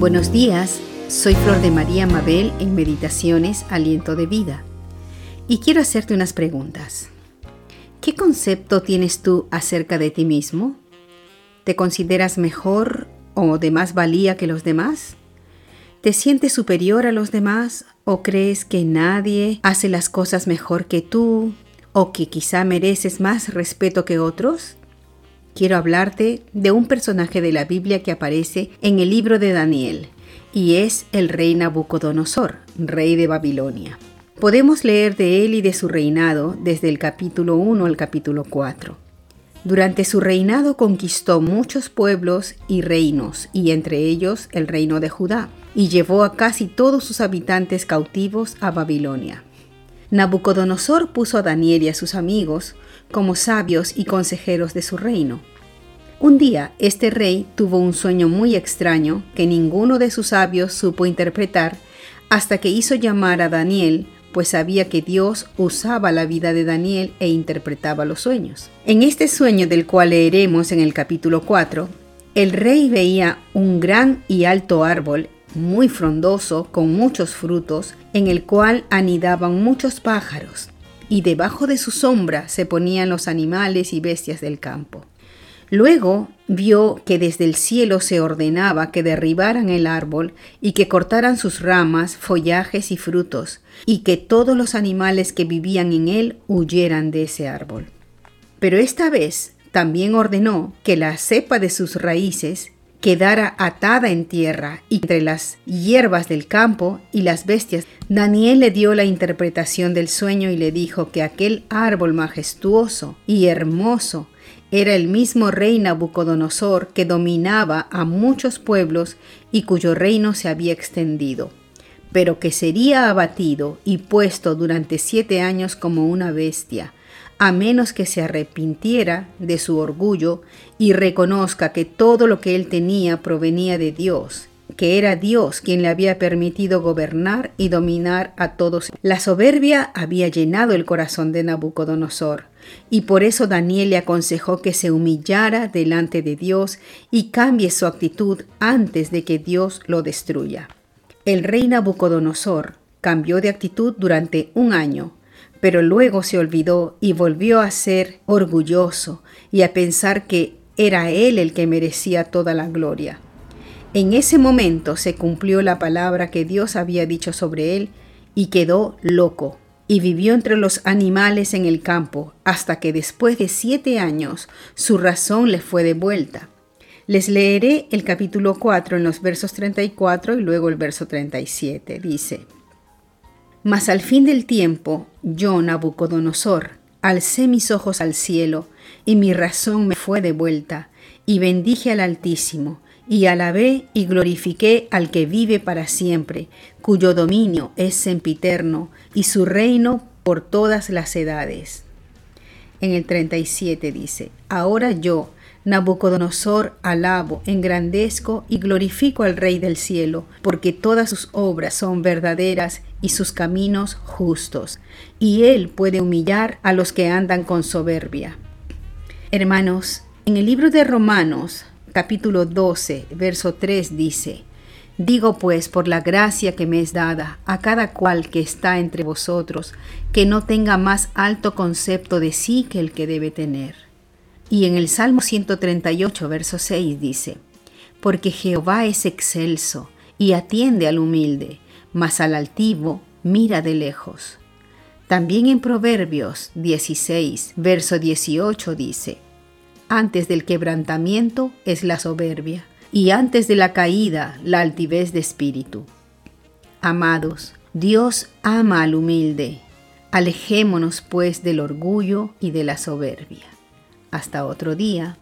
Buenos días, soy Flor de María Mabel en Meditaciones Aliento de Vida y quiero hacerte unas preguntas. ¿Qué concepto tienes tú acerca de ti mismo? ¿Te consideras mejor o de más valía que los demás? ¿Te sientes superior a los demás o crees que nadie hace las cosas mejor que tú o que quizá mereces más respeto que otros? Quiero hablarte de un personaje de la Biblia que aparece en el libro de Daniel y es el rey Nabucodonosor, rey de Babilonia. Podemos leer de él y de su reinado desde el capítulo 1 al capítulo 4. Durante su reinado conquistó muchos pueblos y reinos, y entre ellos el reino de Judá, y llevó a casi todos sus habitantes cautivos a Babilonia. Nabucodonosor puso a Daniel y a sus amigos como sabios y consejeros de su reino. Un día este rey tuvo un sueño muy extraño que ninguno de sus sabios supo interpretar hasta que hizo llamar a Daniel, pues sabía que Dios usaba la vida de Daniel e interpretaba los sueños. En este sueño del cual leeremos en el capítulo 4, el rey veía un gran y alto árbol muy frondoso, con muchos frutos, en el cual anidaban muchos pájaros, y debajo de su sombra se ponían los animales y bestias del campo. Luego vio que desde el cielo se ordenaba que derribaran el árbol y que cortaran sus ramas, follajes y frutos, y que todos los animales que vivían en él huyeran de ese árbol. Pero esta vez también ordenó que la cepa de sus raíces quedara atada en tierra y entre las hierbas del campo y las bestias. Daniel le dio la interpretación del sueño y le dijo que aquel árbol majestuoso y hermoso era el mismo rey Nabucodonosor que dominaba a muchos pueblos y cuyo reino se había extendido, pero que sería abatido y puesto durante siete años como una bestia a menos que se arrepintiera de su orgullo y reconozca que todo lo que él tenía provenía de Dios, que era Dios quien le había permitido gobernar y dominar a todos. La soberbia había llenado el corazón de Nabucodonosor, y por eso Daniel le aconsejó que se humillara delante de Dios y cambie su actitud antes de que Dios lo destruya. El rey Nabucodonosor cambió de actitud durante un año, pero luego se olvidó y volvió a ser orgulloso y a pensar que era él el que merecía toda la gloria. En ese momento se cumplió la palabra que Dios había dicho sobre él y quedó loco y vivió entre los animales en el campo hasta que después de siete años su razón le fue devuelta. Les leeré el capítulo 4 en los versos 34 y luego el verso 37. Dice, mas al fin del tiempo, yo, Nabucodonosor, alcé mis ojos al cielo, y mi razón me fue devuelta, y bendije al Altísimo, y alabé y glorifiqué al que vive para siempre, cuyo dominio es sempiterno, y su reino por todas las edades. En el 37 dice, Ahora yo, Nabucodonosor alabo, engrandezco y glorifico al Rey del cielo, porque todas sus obras son verdaderas y sus caminos justos, y él puede humillar a los que andan con soberbia. Hermanos, en el libro de Romanos, capítulo 12, verso 3 dice, Digo pues por la gracia que me es dada a cada cual que está entre vosotros, que no tenga más alto concepto de sí que el que debe tener y en el Salmo 138, verso 6 dice, Porque Jehová es excelso y atiende al humilde, mas al altivo mira de lejos. También en Proverbios 16, verso 18 dice, Antes del quebrantamiento es la soberbia, y antes de la caída la altivez de espíritu. Amados, Dios ama al humilde. Alejémonos pues del orgullo y de la soberbia. Hasta otro día.